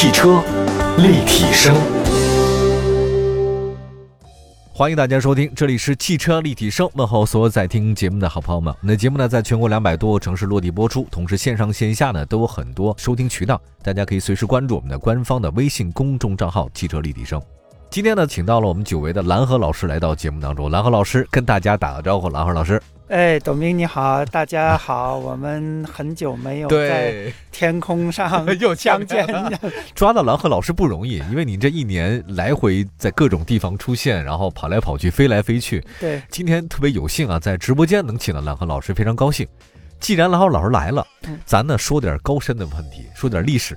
汽车立体声，欢迎大家收听，这里是汽车立体声。问候所有在听节目的好朋友们。我们的节目呢，在全国两百多个城市落地播出，同时线上线下呢都有很多收听渠道，大家可以随时关注我们的官方的微信公众账号“汽车立体声”。今天呢，请到了我们久违的蓝河老师来到节目当中。蓝河老师跟大家打个招呼，蓝河老师。哎，董明你好，大家好，我们很久没有在天空上又 相见了，抓到蓝河老师不容易，因为你这一年来回在各种地方出现，然后跑来跑去，飞来飞去。对，今天特别有幸啊，在直播间能请到蓝河老师，非常高兴。既然蓝河老师来了，咱呢说点高深的问题，说点历史。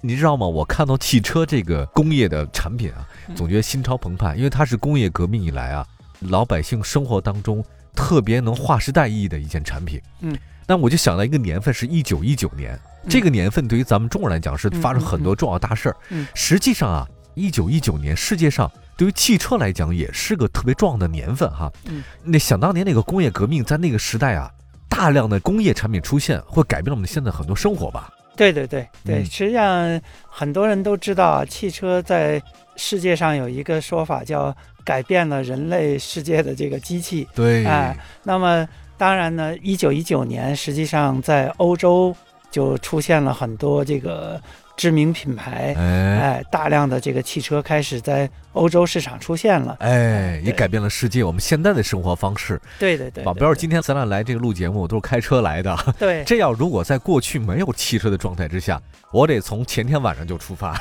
你知道吗？我看到汽车这个工业的产品啊，总觉得心潮澎湃，因为它是工业革命以来啊，老百姓生活当中。特别能划时代意义的一件产品，嗯，那我就想到一个年份是一九一九年，这个年份对于咱们中国人来讲是发生很多重要大事儿。嗯，实际上啊，一九一九年世界上对于汽车来讲也是个特别重要的年份哈。嗯，那想当年那个工业革命在那个时代啊，大量的工业产品出现，会改变了我们现在很多生活吧？对对对对，实际上很多人都知道，汽车在世界上有一个说法叫。改变了人类世界的这个机器，对，哎，那么当然呢，一九一九年，实际上在欧洲就出现了很多这个。知名品牌，哎，大量的这个汽车开始在欧洲市场出现了，哎，也改变了世界，我们现在的生活方式。对对对，保镖，今天咱俩来这个录节目我都是开车来的。对，这要如果在过去没有汽车的状态之下，我得从前天晚上就出发。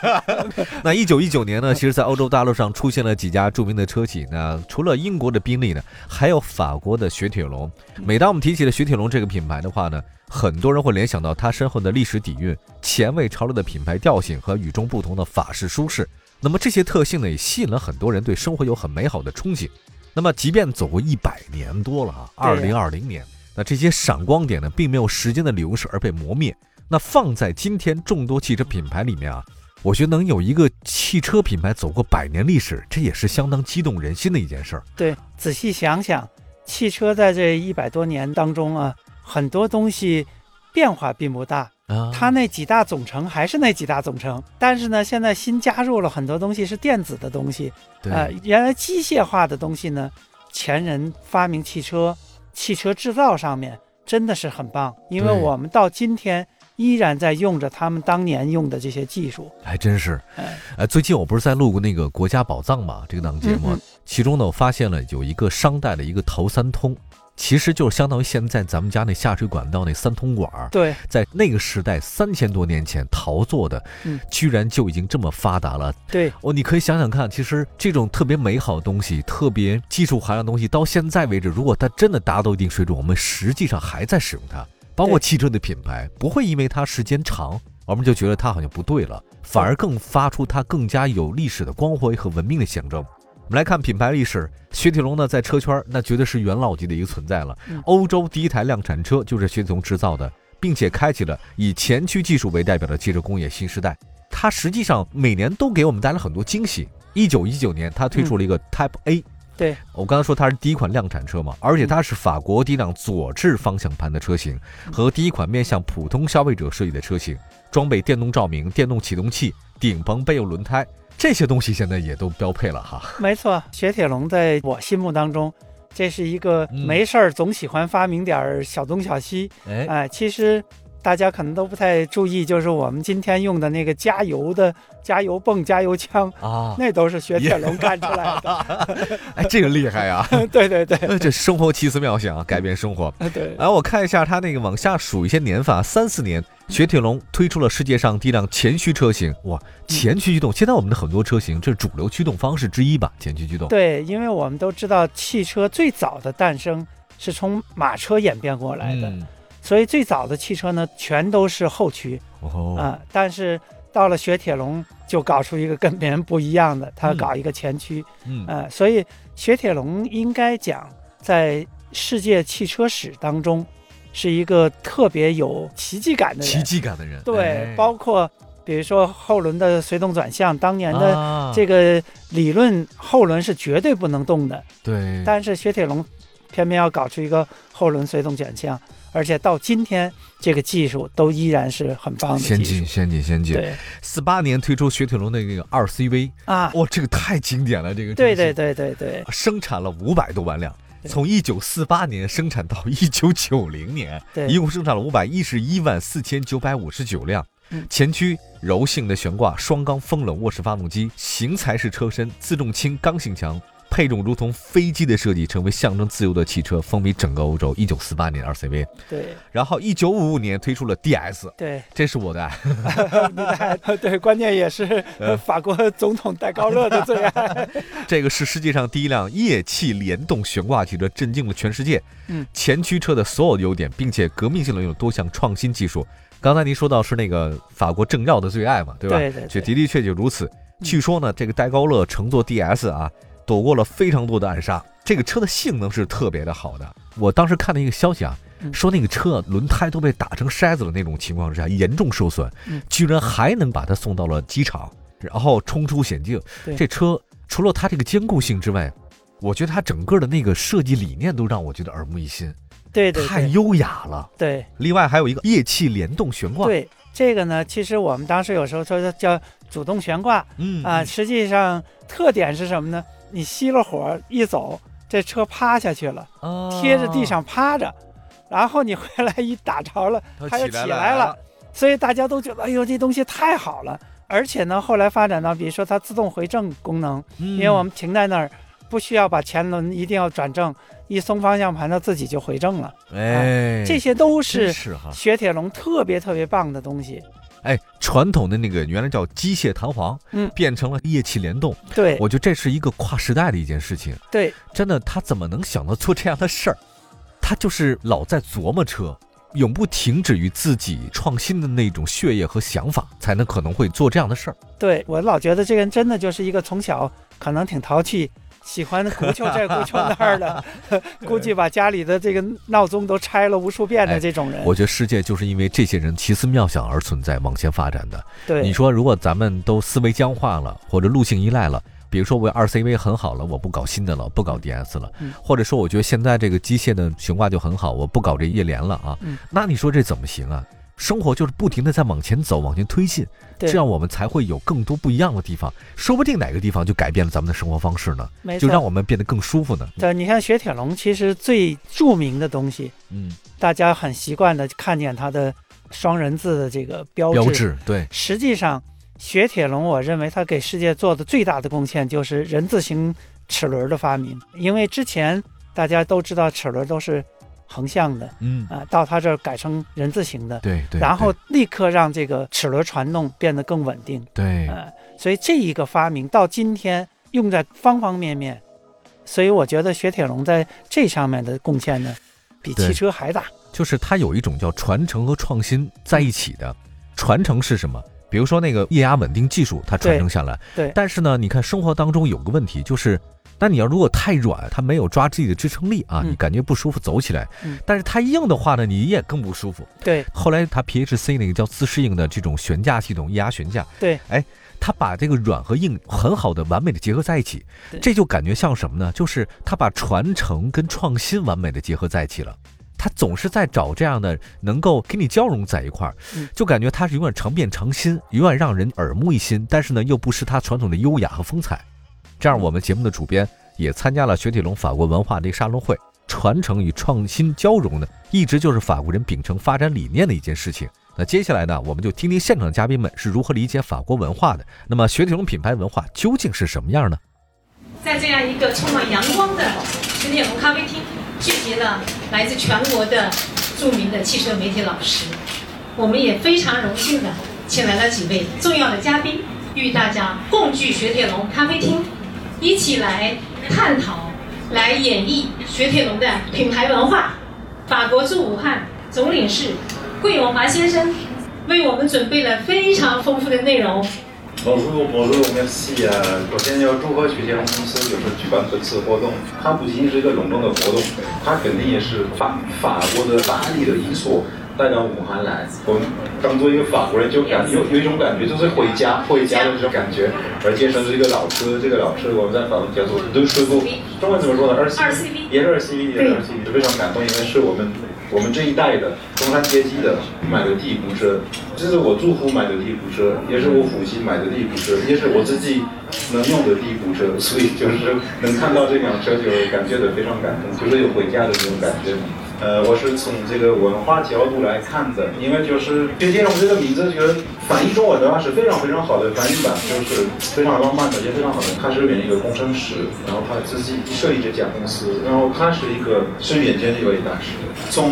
那一九一九年呢，其实，在欧洲大陆上出现了几家著名的车企，那除了英国的宾利呢，还有法国的雪铁龙。每当我们提起了雪铁龙这个品牌的话呢，很多人会联想到它身后的历史底蕴、前卫潮流的品牌调性和与众不同的法式舒适。那么这些特性呢，也吸引了很多人对生活有很美好的憧憬。那么，即便走过一百年多了啊，二零二零年，那这些闪光点呢，并没有时间的流逝而被磨灭。那放在今天众多汽车品牌里面啊，我觉得能有一个汽车品牌走过百年历史，这也是相当激动人心的一件事儿。对，仔细想想，汽车在这一百多年当中啊。很多东西变化并不大啊，它那几大总成还是那几大总成，但是呢，现在新加入了很多东西是电子的东西，呃，原来机械化的东西呢，前人发明汽车、汽车制造上面真的是很棒，因为我们到今天依然在用着他们当年用的这些技术，还真是。哎，最近我不是在录过那个国家宝藏嘛，这个档节目，其中呢，我发现了有一个商代的一个头三通。其实就是相当于现在咱们家那下水管道那三通管儿，对，在那个时代三千多年前陶做的，嗯，居然就已经这么发达了。对，哦，你可以想想看，其实这种特别美好的东西，特别技术含量的东西，到现在为止，如果它真的达到一定水准，我们实际上还在使用它。包括汽车的品牌，不会因为它时间长，我们就觉得它好像不对了，反而更发出它更加有历史的光辉和文明的象征。我们来看品牌历史，雪铁龙呢，在车圈那绝对是元老级的一个存在了。欧洲第一台量产车就是雪铁龙制造的，并且开启了以前驱技术为代表的汽车工业新时代。它实际上每年都给我们带来很多惊喜。一九一九年，它推出了一个 Type A，对我刚才说它是第一款量产车嘛，而且它是法国第一辆左置方向盘的车型和第一款面向普通消费者设计的车型，装备电动照明、电动启动器、顶棚备用轮胎。这些东西现在也都标配了哈。没错，雪铁龙在我心目当中，这是一个没事儿总喜欢发明点小东小西。哎，其实。大家可能都不太注意，就是我们今天用的那个加油的加油泵、加油枪啊，那都是雪铁龙干出来的。哎，这个厉害 呀！对对对，这生活奇思妙想，改变生活。对。然后我看一下它那个往下数一些年份，三四年，雪铁龙推出了世界上第一辆前驱车型。哇，前驱驱动，现在我们的很多车型这是主流驱动方式之一吧？前驱驱动。对，因为我们都知道汽车最早的诞生是从马车演变过来的。所以最早的汽车呢，全都是后驱啊，但是到了雪铁龙就搞出一个跟别人不一样的，他搞一个前驱，嗯，呃，所以雪铁龙应该讲在世界汽车史当中是一个特别有奇迹感的人，奇迹感的人，对，包括比如说后轮的随动转向，当年的这个理论后轮是绝对不能动的，对，但是雪铁龙偏偏要搞出一个后轮随动转向。而且到今天这个技术都依然是很棒的先进先进先进。对，四八年推出雪铁龙的那个二 CV 啊，哇，这个太经典了，这个对对对对对，生产了五百多万辆。从一九四八年生产到一九九零年，一共生产了五百一十一万四千九百五十九辆。前驱柔性的悬挂双缸风冷卧式发动机，型材式车身，自重轻，刚性强。配重如同飞机的设计，成为象征自由的汽车，风靡整个欧洲。一九四八年 RCV，对。然后一九五五年推出了 DS，对，这是我的爱。你的爱，对，关键也是 法国总统戴高乐的最爱。这个是世界上第一辆液气联动悬挂汽车，震惊了全世界。嗯，前驱车的所有优点，并且革命性的有多项创新技术。刚才您说到是那个法国政要的最爱嘛，对吧？对对。这的的确确如此。据说呢，这个戴高乐乘坐 DS 啊。躲过了非常多的暗杀，这个车的性能是特别的好的。我当时看了一个消息啊，说那个车轮胎都被打成筛子了那种情况之下，严重受损，居然还能把它送到了机场，然后冲出险境。这车除了它这个坚固性之外，我觉得它整个的那个设计理念都让我觉得耳目一新，对对，太优雅了。对，另外还有一个液气联动悬挂。对，这个呢，其实我们当时有时候说叫主动悬挂，嗯啊，实际上特点是什么呢？你熄了火一走，这车趴下去了，贴着地上趴着，然后你回来一打着了，它又起来了。所以大家都觉得，哎呦，这东西太好了。而且呢，后来发展到，比如说它自动回正功能，因为我们停在那儿，不需要把前轮一定要转正，一松方向盘它自己就回正了。哎，这些都是雪铁龙特别特别棒的东西。哎，传统的那个原来叫机械弹簧，嗯，变成了液气联动。对，我觉得这是一个跨时代的一件事情。对，真的，他怎么能想到做这样的事儿？他就是老在琢磨车，永不停止于自己创新的那种血液和想法，才能可能会做这样的事儿。对我老觉得这个人真的就是一个从小可能挺淘气。喜欢鼓秋这鼓秋那儿的，估计把家里的这个闹钟都拆了无数遍的这种人。我觉得世界就是因为这些人奇思妙想而存在、往前发展的。对，你说如果咱们都思维僵化了，或者路径依赖了，比如说我二 CV 很好了，我不搞新的了，不搞 DS 了，或者说我觉得现在这个机械的悬挂就很好，我不搞这液联了啊，那你说这怎么行啊？生活就是不停的在往前走，往前推进，这样我们才会有更多不一样的地方。说不定哪个地方就改变了咱们的生活方式呢？就让我们变得更舒服呢。对，你看雪铁龙其实最著名的东西，嗯，大家很习惯的看见它的双人字的这个标志。标志对。实际上，雪铁龙我认为它给世界做的最大的贡献就是人字形齿轮的发明，因为之前大家都知道齿轮都是。横向的，嗯。啊，到它这儿改成人字形的，对对，然后立刻让这个齿轮传动变得更稳定，对，呃，所以这一个发明到今天用在方方面面，所以我觉得雪铁龙在这上面的贡献呢，比汽车还大。就是它有一种叫传承和创新在一起的，传承是什么？比如说那个液压稳定技术，它传承下来，对，但是呢，你看生活当中有个问题就是。那你要如果太软，它没有抓自己的支撑力啊，你感觉不舒服，走起来。嗯但是太硬的话呢，你也更不舒服。对。后来它 PHC 那个叫自适应的这种悬架系统，液压悬架。对。哎，它把这个软和硬很好的、完美的结合在一起，这就感觉像什么呢？就是它把传承跟创新完美的结合在一起了。它总是在找这样的能够跟你交融在一块儿，就感觉他是永远常变常新，永远让人耳目一新，但是呢，又不失他传统的优雅和风采。这样，我们节目的主编也参加了雪铁龙法国文化的沙龙会，传承与创新交融呢，一直就是法国人秉承发展理念的一件事情。那接下来呢，我们就听听现场嘉宾们是如何理解法国文化的。那么，雪铁龙品牌文化究竟是什么样呢？在这样一个充满阳光的雪铁龙咖啡厅，聚集了来自全国的著名的汽车媒体老师，我们也非常荣幸的请来了几位重要的嘉宾。与大家共聚雪铁龙咖啡厅，一起来探讨、来演绎雪铁龙的品牌文化。法国驻武汉总领事桂永华先生为我们准备了非常丰富的内容。Bonjour，Bonjour，Merci 啊！首先要祝贺雪铁龙公司就是举办本次活动，它不仅仅是一个隆重的活动，它肯定也是法法国的巴黎的一所。带到武汉来，我们当做一个法国人，就感有有一种感觉，就是回家回家的这种感觉。而介绍是一个老车，这个老车我们在法国叫做 d 师傅，中文怎么说呢？二 CV，也是二 CV，也是二 CV，非常感动，因为是我们我们这一代的中产阶级的买的第一部车，这是我祖父买的第一部车，也是我父亲买的第一部车，也是我自己能用的第一部车，所以就是能看到这辆车就感觉的非常感动，就是有回家的那种感觉。呃，我是从这个文化角度来看的，因为就是雪铁龙这个名字，就是翻译中文的话是非常非常好的翻译吧，就是非常浪漫的，也非常好的。他是里面一个工程师，然后他自己设立这家公司，然后他是一个是远见的一位大师。从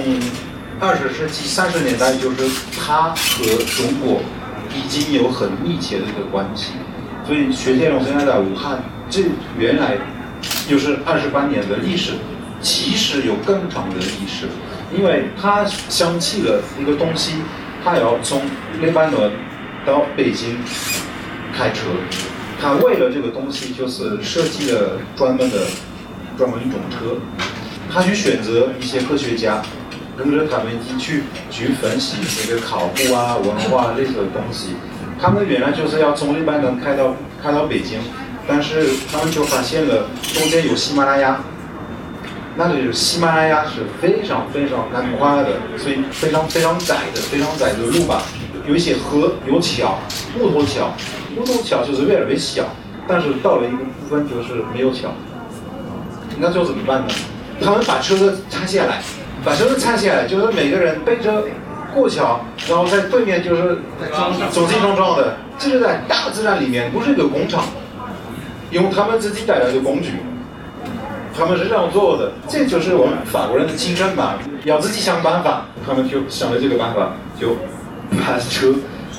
二十世纪三十年代，就是他和中国已经有很密切的一个关系，所以雪铁龙现在在武汉，这原来就是二十八年的历史。其实有更长的历史，因为他想起了一个东西，他要从黎巴嫩到北京开车，他为了这个东西就是设计了专门的专门一种车，他去选择一些科学家，跟着他们一起去去分析这个考古啊、文化类似的东西。他们原来就是要从黎巴嫩开到开到北京，但是他们就发现了中间有喜马拉雅。那里喜马拉雅是非常非常难跨的，所以非常非常窄的、非常窄的路吧。有一些河，有桥，木头桥，木头桥就是越来越小，但是到了一个部分就是没有桥。那就怎么办呢？他们把车子拆下来，把车子拆下来，就是每个人背着过桥，然后在对面就是走进撞撞的。这是在大自然里面，不是一个工厂，用他们自己带来的工具。他们是这样做的，这就是我们法国人的精神吧，要自己想办法。他们就想了这个办法，就把车，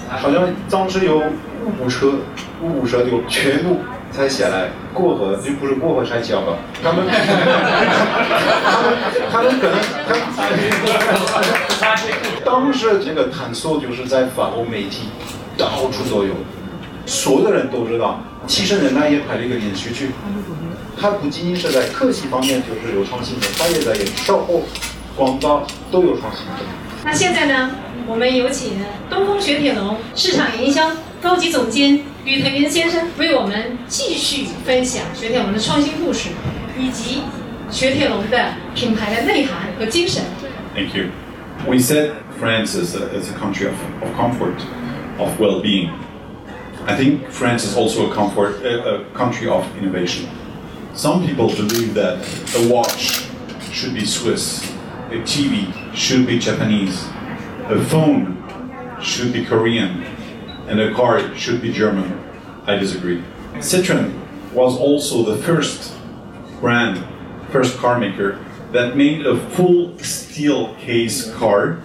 好像当时有五部车，五部车就全部拆下来过河，就不是过河拆桥吧？他们，他们，他们可能，他当时这个探索就是在法国媒体到处都有，所有的人都知道。七十年代也拍了一个连续剧。它不仅仅是在科技方面就是有创新的，它也在售后、广告都有创新的。那现在呢，我们有请东风雪铁龙市场营销高级总监吕腾云先生为我们继续分享雪铁龙的创新故事，以及雪铁龙的品牌的内涵和精神。Thank you. We said France is a, is a country of, of comfort, of well-being. I think France is also a comfort, a, a country of innovation. Some people believe that a watch should be Swiss, a TV should be Japanese, a phone should be Korean, and a car should be German. I disagree. Citroën was also the first brand, first car maker that made a full steel case car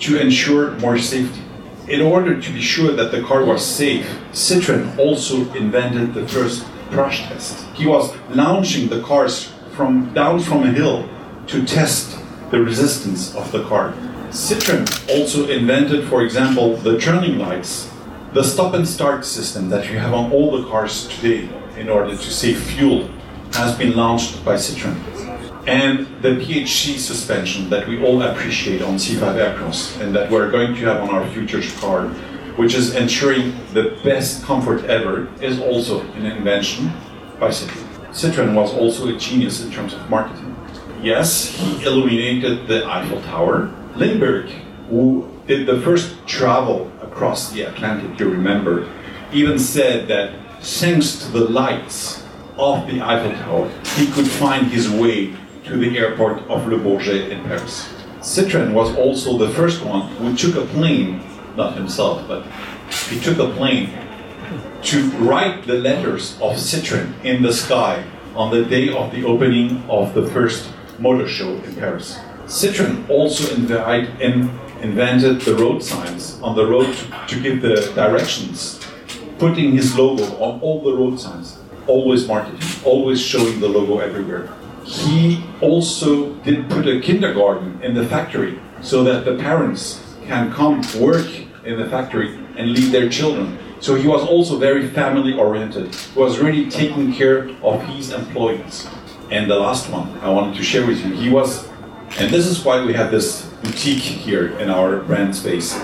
to ensure more safety. In order to be sure that the car was safe, Citroën also invented the first crash test. He was launching the cars from down from a hill to test the resistance of the car. Citroën also invented, for example, the turning lights, the stop and start system that you have on all the cars today in order to save fuel has been launched by Citroën. And the PHC suspension that we all appreciate on C5 Aircross and that we're going to have on our future car which is ensuring the best comfort ever, is also an invention by Citroën. Citroën was also a genius in terms of marketing. Yes, he illuminated the Eiffel Tower. Lindbergh, who did the first travel across the Atlantic, you remember, even said that thanks to the lights of the Eiffel Tower, he could find his way to the airport of Le Bourget in Paris. Citroën was also the first one who took a plane not himself, but he took a plane to write the letters of Citroën in the sky on the day of the opening of the first motor show in Paris. Citroën also invented the road signs on the road to, to give the directions, putting his logo on all the road signs, always marketing, always showing the logo everywhere. He also did put a kindergarten in the factory so that the parents can come work in the factory and leave their children. So he was also very family oriented. He was really taking care of his employees. And the last one I wanted to share with you, he was, and this is why we have this boutique here in our brand space.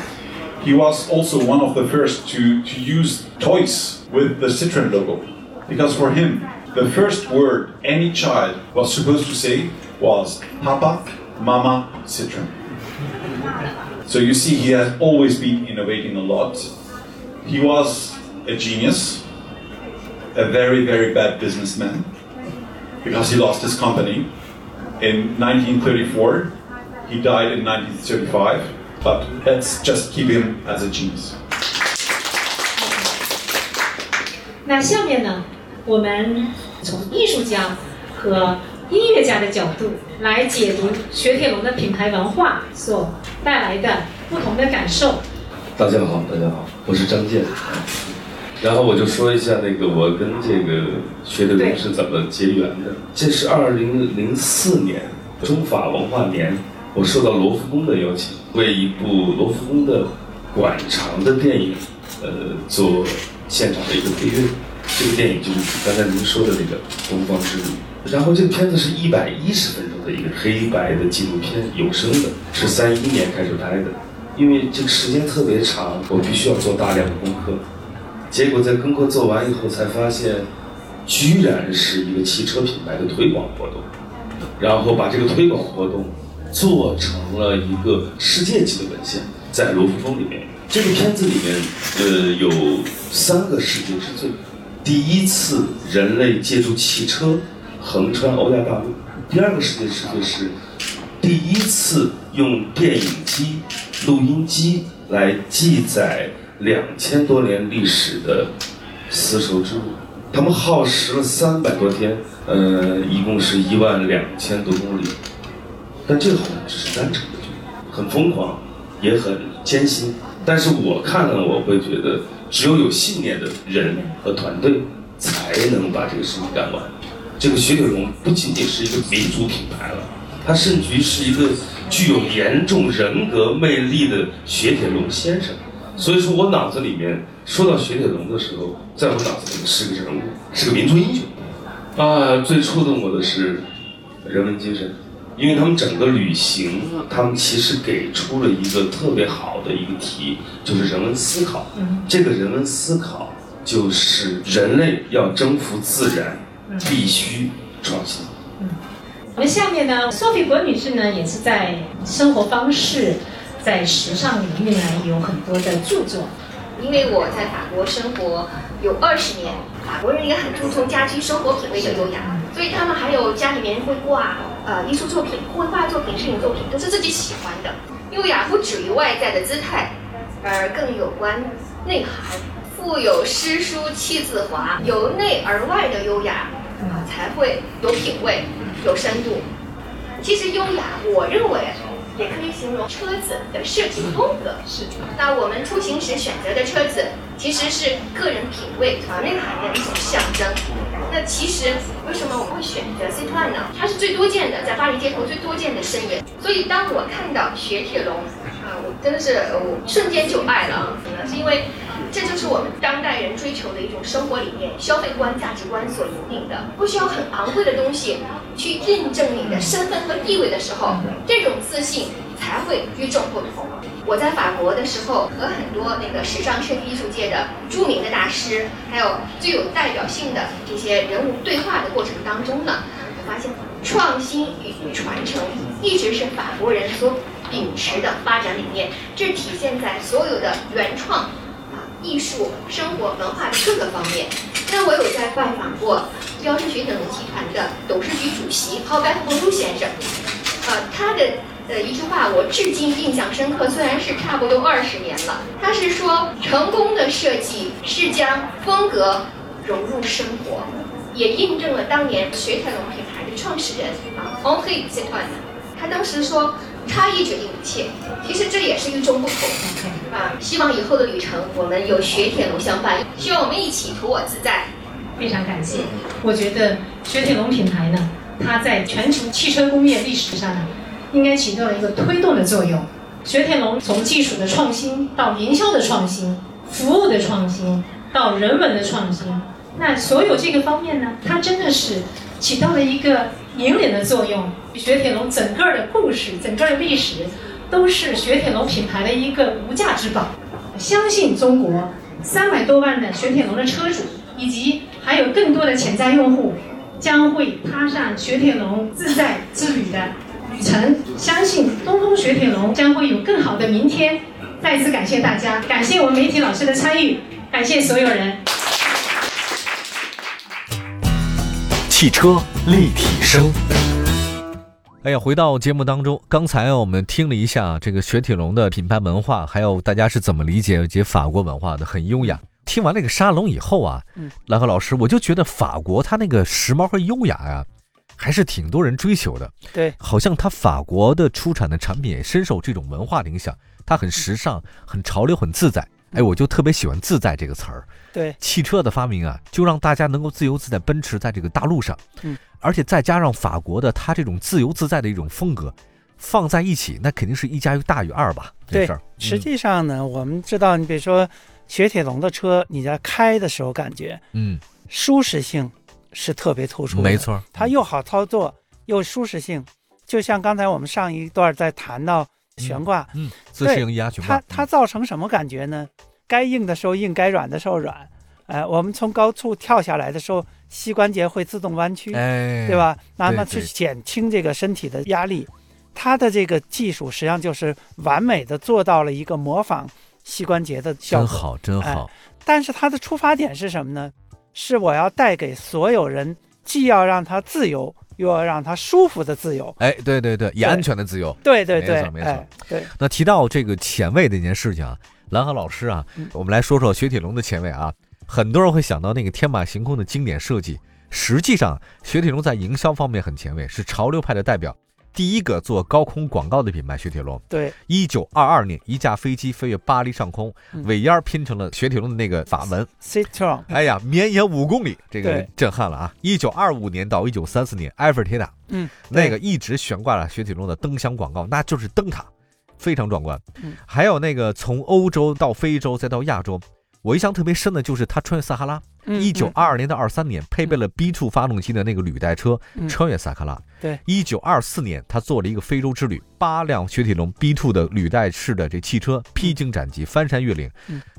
He was also one of the first to, to use toys with the Citroen logo. Because for him, the first word any child was supposed to say was Papa, Mama, Citroen. So you see, he has always been innovating a lot. He was a genius, a very, very bad businessman, because he lost his company. In 1934, he died in 1935, but let's just keep him as a genius. 那下面呢，我们从艺术家和音乐家的角度来解读雪铁龙的品牌文化所 带来的不同的感受。大家好，大家好，我是张健。然后我就说一下那个我跟这个学德龙是怎么结缘的。这是二零零四年中法文化年，我受到罗浮宫的邀请，为一部罗浮宫的馆藏的电影，呃，做现场的一个配乐。这个电影就是刚才您说的那个《东方之旅》。然后这个片子是一百一十分钟的一个黑白的纪录片，有声的，是三一年开始拍的。因为这个时间特别长，我必须要做大量的功课。结果在功课做完以后，才发现，居然是一个汽车品牌的推广活动，然后把这个推广活动做成了一个世界级的文献，在罗浮宫里面。这个片子里面，呃，有三个世界之最：第一次人类借助汽车横穿欧亚大陆；第二个世界世界是第一次用电影机、录音机来记载。两千多年历史的丝绸之路，他们耗时了三百多天，呃，一共是一万两千多公里。但这个好像只是单程的距离，很疯狂，也很艰辛。但是我看了，我会觉得，只有有信念的人和团队，才能把这个事情干完。这个雪铁龙不仅仅是一个民族品牌了，它甚至于是一个具有严重人格魅力的雪铁龙先生。所以说我脑子里面说到雪铁龙的时候，在我脑子里是个人物，是个民族英雄。啊，最触动我的是人文精神，因为他们整个旅行，他们其实给出了一个特别好的一个题，就是人文思考。这个人文思考就是人类要征服自然，必须创新。嗯我们下面呢，Sophie 郭女士呢，也是在生活方式。在时尚领域呢，有很多的著作。因为我在法国生活有二十年，法国人也很注重家居生活品味的优雅，所以他们还有家里面会挂呃艺术作品、绘画作品、摄影作品，都是自己喜欢的。优雅不止于外在的姿态，而更有关内涵，富有诗书气自华，由内而外的优雅啊，才会有品味、有深度。其实优雅，我认为。也可以形容车子的设计风格。是。那我们出行时选择的车子，其实是个人品味和内涵的一种象征。那其实为什么我们会选择 Citroen 呢？它是最多见的，在巴黎街头最多见的身影。所以当我看到雪铁龙，啊，我真的是我瞬间就爱了。是因为这就是我们当代人追求的一种生活理念、消费观、价值观所引领的。不需要很昂贵的东西去印证你的身份和地位的时候，这种自信才会与众不同。我在法国的时候，和很多那个时尚设计艺术界的著名的大师，还有最有代表性的这些人物对话的过程当中呢，我发现创新与传承一直是法国人所秉持的发展理念，这体现在所有的原创。艺术、生活、文化的各个方面。那我有在拜访过标致雪铁龙集团的董事局主席郝白福珠先生，呃，他的呃一句话我至今印象深刻，虽然是差不多二十年了。他是说，成功的设计是将风格融入生活，也印证了当年雪铁龙品牌的创始人啊，Henri c i t r o n 他当时说。差异决定一切，其实这也是与众不同啊！希望以后的旅程我们有雪铁龙相伴，希望我们一起图我自在。非常感谢。我觉得雪铁龙品牌呢，它在全球汽车工业历史上呢，应该起到了一个推动的作用。雪铁龙从技术的创新到营销的创新，服务的创新到人文的创新，那所有这个方面呢，它真的是起到了一个。引领的作用，雪铁龙整个的故事、整个的历史，都是雪铁龙品牌的一个无价之宝。相信中国三百多万的雪铁龙的车主，以及还有更多的潜在用户，将会踏上雪铁龙自在之旅的旅程，相信东风雪铁龙将会有更好的明天。再次感谢大家，感谢我们媒体老师的参与，感谢所有人。汽车立体声。哎呀，回到节目当中，刚才我们听了一下这个雪铁龙的品牌文化，还有大家是怎么理解解法国文化的，很优雅。听完那个沙龙以后啊，嗯，兰和老师，我就觉得法国它那个时髦和优雅呀，还是挺多人追求的。对，好像它法国的出产的产品也深受这种文化的影响，它很时尚、很潮流、很自在。哎，我就特别喜欢“自在”这个词儿。对，汽车的发明啊，就让大家能够自由自在奔驰在这个大路上。嗯，而且再加上法国的它这种自由自在的一种风格，放在一起，那肯定是一加一大于二吧？对，实际上呢，我们知道，你比如说。雪铁龙的车，你在开的时候感觉，嗯，舒适性是特别突出的，没错，它又好操作又舒适性，就像刚才我们上一段在谈到悬挂，嗯，自适应液压悬挂，它它造成什么感觉呢？该硬的时候硬，该软的时候软，哎，我们从高处跳下来的时候，膝关节会自动弯曲，哎，对吧？那么去减轻这个身体的压力，它的这个技术实际上就是完美的做到了一个模仿。膝关节的效果真好，真好。但是它的出发点是什么呢？是我要带给所有人，既要让他自由，又要让他舒服的自由。哎，对对对，也安全的自由。对对对，没错没错。对。那提到这个前卫的一件事情啊，蓝河老师啊，我们来说说雪铁龙的前卫啊。很多人会想到那个天马行空的经典设计，实际上雪铁龙在营销方面很前卫，是潮流派的代表。第一个做高空广告的品牌雪铁龙，对，一九二二年一架飞机飞越巴黎上空，尾烟拼成了雪铁龙的那个法文 c i t r o n 哎呀，绵延五公里，这个震撼了啊！一九二五年到一九三四年，埃菲尔铁塔，嗯，那个一直悬挂了雪铁龙的灯箱广告，那就是灯塔，非常壮观。还有那个从欧洲到非洲再到亚洲。我印象特别深的就是他穿越撒哈拉，一九二二年到二三年配备了 B two 发动机的那个履带车穿越撒哈拉。对，一九二四年他做了一个非洲之旅，八辆雪铁龙 B two 的履带式的这汽车披荆斩棘，翻山越岭，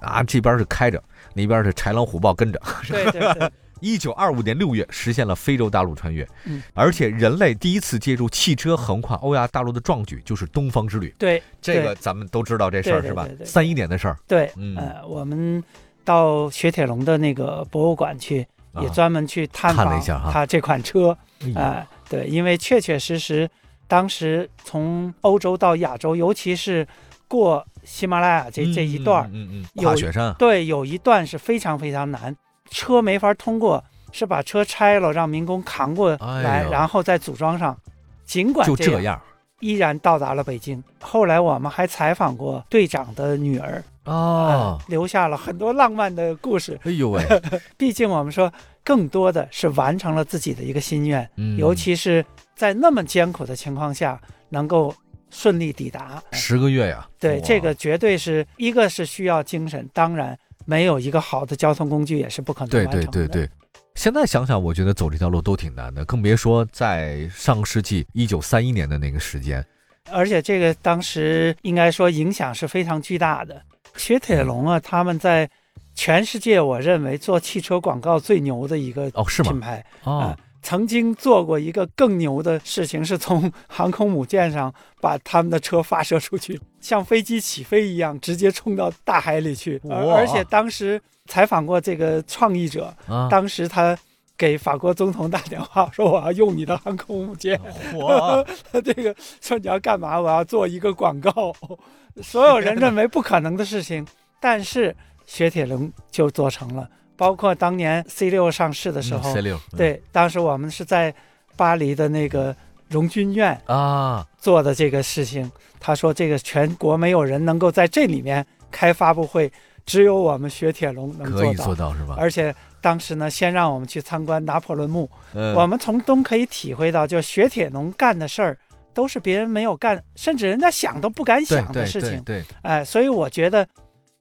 啊，这边是开着，那边是豺狼虎豹跟着。对 对对。一九二五年六月实现了非洲大陆穿越，嗯，而且人类第一次借助汽车横跨欧亚大陆的壮举就是东方之旅。对，这个咱们都知道这事儿是吧？三一年的事儿。对，呃，我们到雪铁龙的那个博物馆去，也专门去探访了一下它这款车。啊，对，因为确确实实，当时从欧洲到亚洲，尤其是过喜马拉雅这这一段，嗯嗯，跨雪山，对，有一段是非常非常难。车没法通过，是把车拆了，让民工扛过来，然后再组装上。尽管就这样，依然到达了北京。后来我们还采访过队长的女儿啊，留下了很多浪漫的故事。哎呦喂！毕竟我们说，更多的是完成了自己的一个心愿，尤其是在那么艰苦的情况下，能够顺利抵达。十个月呀！对，这个绝对是一个是需要精神，当然。没有一个好的交通工具也是不可能完成的。对对对对，现在想想，我觉得走这条路都挺难的，更别说在上世纪一九三一年的那个时间。而且这个当时应该说影响是非常巨大的。雪铁龙啊，他们在全世界，我认为做汽车广告最牛的一个哦是吗？品牌啊。曾经做过一个更牛的事情，是从航空母舰上把他们的车发射出去，像飞机起飞一样，直接冲到大海里去。而且当时采访过这个创意者，当时他给法国总统打电话说：“我要用你的航空母舰。”哇，这个说你要干嘛？我要做一个广告。所有人认为不可能的事情，但是雪铁龙就做成了。包括当年 C 六上市的时候，C 六对，当时我们是在巴黎的那个荣军院啊做的这个事情。他说这个全国没有人能够在这里面开发布会，只有我们雪铁龙能可以做到是吧？而且当时呢，先让我们去参观拿破仑墓，我们从中可以体会到，就雪铁龙干的事儿都是别人没有干，甚至人家想都不敢想的事情。对，哎，所以我觉得。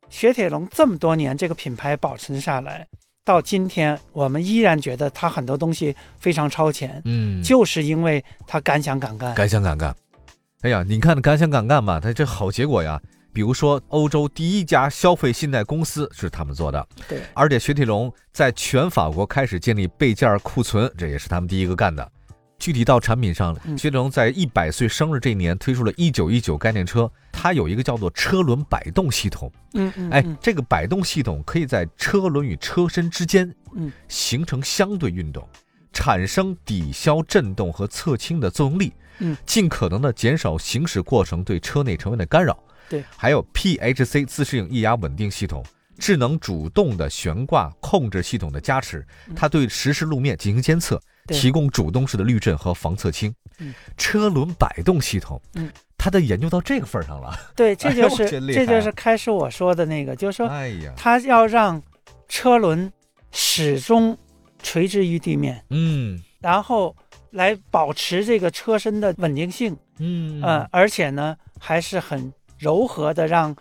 雪铁龙这么多年这个品牌保存下来，到今天我们依然觉得它很多东西非常超前。嗯，就是因为它敢想敢干，敢想敢干。哎呀，你看敢想敢干嘛，它这好结果呀。比如说，欧洲第一家消费信贷公司是他们做的，对。而且雪铁龙在全法国开始建立备件库存，这也是他们第一个干的。具体到产品上，雪铁龙在一百岁生日这一年推出了一九一九概念车，它有一个叫做车轮摆动系统。嗯嗯，哎，这个摆动系统可以在车轮与车身之间，嗯，形成相对运动，产生抵消震动和侧倾的作用力，嗯，尽可能的减少行驶过程对车内成员的干扰。对，还有 PHC 自适应液压稳定系统。智能主动的悬挂控制系统的加持，它对实时路面进行监测，提供主动式的滤震和防侧倾。车轮摆动系统，嗯，它都研究到这个份上了。对，这就是这就是开始我说的那个，就是说，哎呀，他要让车轮始终垂直于地面，嗯，然后来保持这个车身的稳定性，嗯。呃，而且呢还是很柔和的，让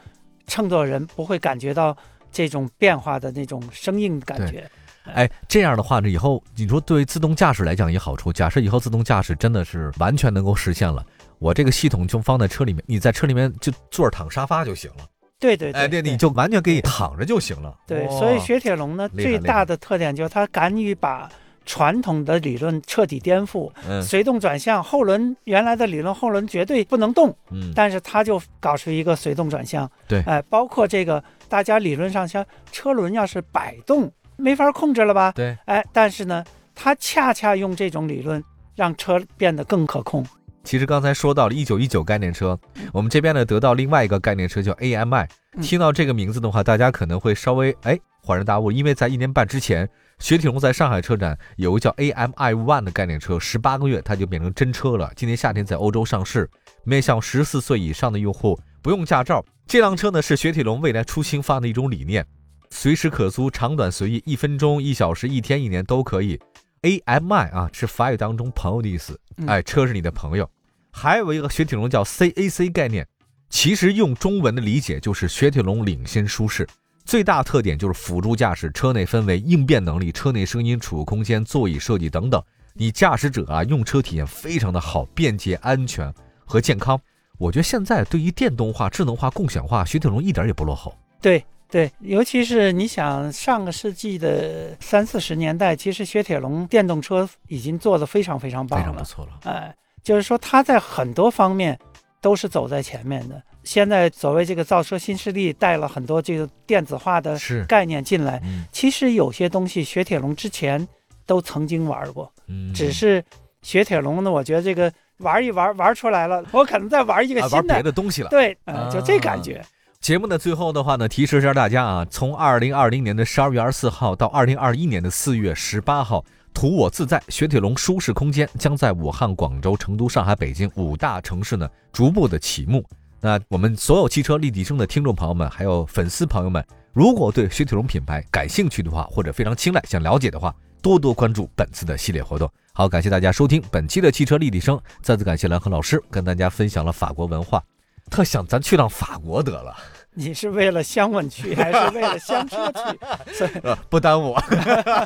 乘坐人不会感觉到。这种变化的那种生硬感觉，哎，这样的话呢，以后你说对自动驾驶来讲也好处。假设以后自动驾驶真的是完全能够实现了，我这个系统就放在车里面，你在车里面就坐着躺沙发就行了。对对，哎，对，你就完全可以躺着就行了。对，所以雪铁龙呢最大的特点就是它敢于把传统的理论彻底颠覆。嗯，随动转向，后轮原来的理论后轮绝对不能动。嗯，但是它就搞出一个随动转向。对，哎，包括这个。大家理论上像车轮要是摆动，没法控制了吧？对，哎，但是呢，他恰恰用这种理论让车变得更可控。其实刚才说到了一九一九概念车，我们这边呢得到另外一个概念车叫 AMI。听到这个名字的话，大家可能会稍微哎恍然大悟，因为在一年半之前，雪铁龙在上海车展有个叫 AMI One 的概念车，十八个月它就变成真车了。今年夏天在欧洲上市，面向十四岁以上的用户，不用驾照。这辆车呢是雪铁龙未来出新发的一种理念，随时可租，长短随意，一分钟、一小时、一天、一年都可以。AMI 啊是法语当中朋友的意思，哎，车是你的朋友。还有一个雪铁龙叫 CAC 概念，其实用中文的理解就是雪铁龙领先舒适，最大特点就是辅助驾驶，车内氛围、应变能力、车内声音、储物空间、座椅设计等等，你驾驶者啊用车体验非常的好，便捷、安全和健康。我觉得现在对于电动化、智能化、共享化，雪铁龙一点也不落后。对对，尤其是你想上个世纪的三四十年代，其实雪铁龙电动车已经做得非常非常棒了，非常不错了。哎，就是说它在很多方面都是走在前面的。现在所谓这个造车新势力带了很多这个电子化的概念进来，其实有些东西雪铁龙之前都曾经玩过，只是雪铁龙呢，我觉得这个。玩一玩，玩出来了，我可能再玩一个新的别的东西了。对，呃，就这感觉。节目的最后的话呢，提示一下大家啊，从二零二零年的十二月二十四号到二零二一年的四月十八号，图我自在雪铁龙舒适空间将在武汉、广州、成都、上海、北京五大城市呢逐步的启幕。那我们所有汽车立体声的听众朋友们，还有粉丝朋友们，如果对雪铁龙品牌感兴趣的话，或者非常青睐想了解的话，多多关注本次的系列活动。好，感谢大家收听本期的汽车立体声。再次感谢蓝河老师跟大家分享了法国文化，特想咱去趟法国得了。你是为了香吻去，还是为了香车去？不耽误。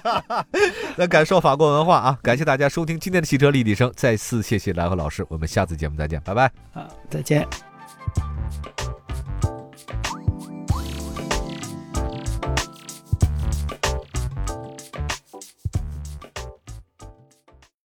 来感受法国文化啊！感谢大家收听今天的汽车立体声，再次谢谢蓝河老师，我们下次节目再见，拜拜。好，再见。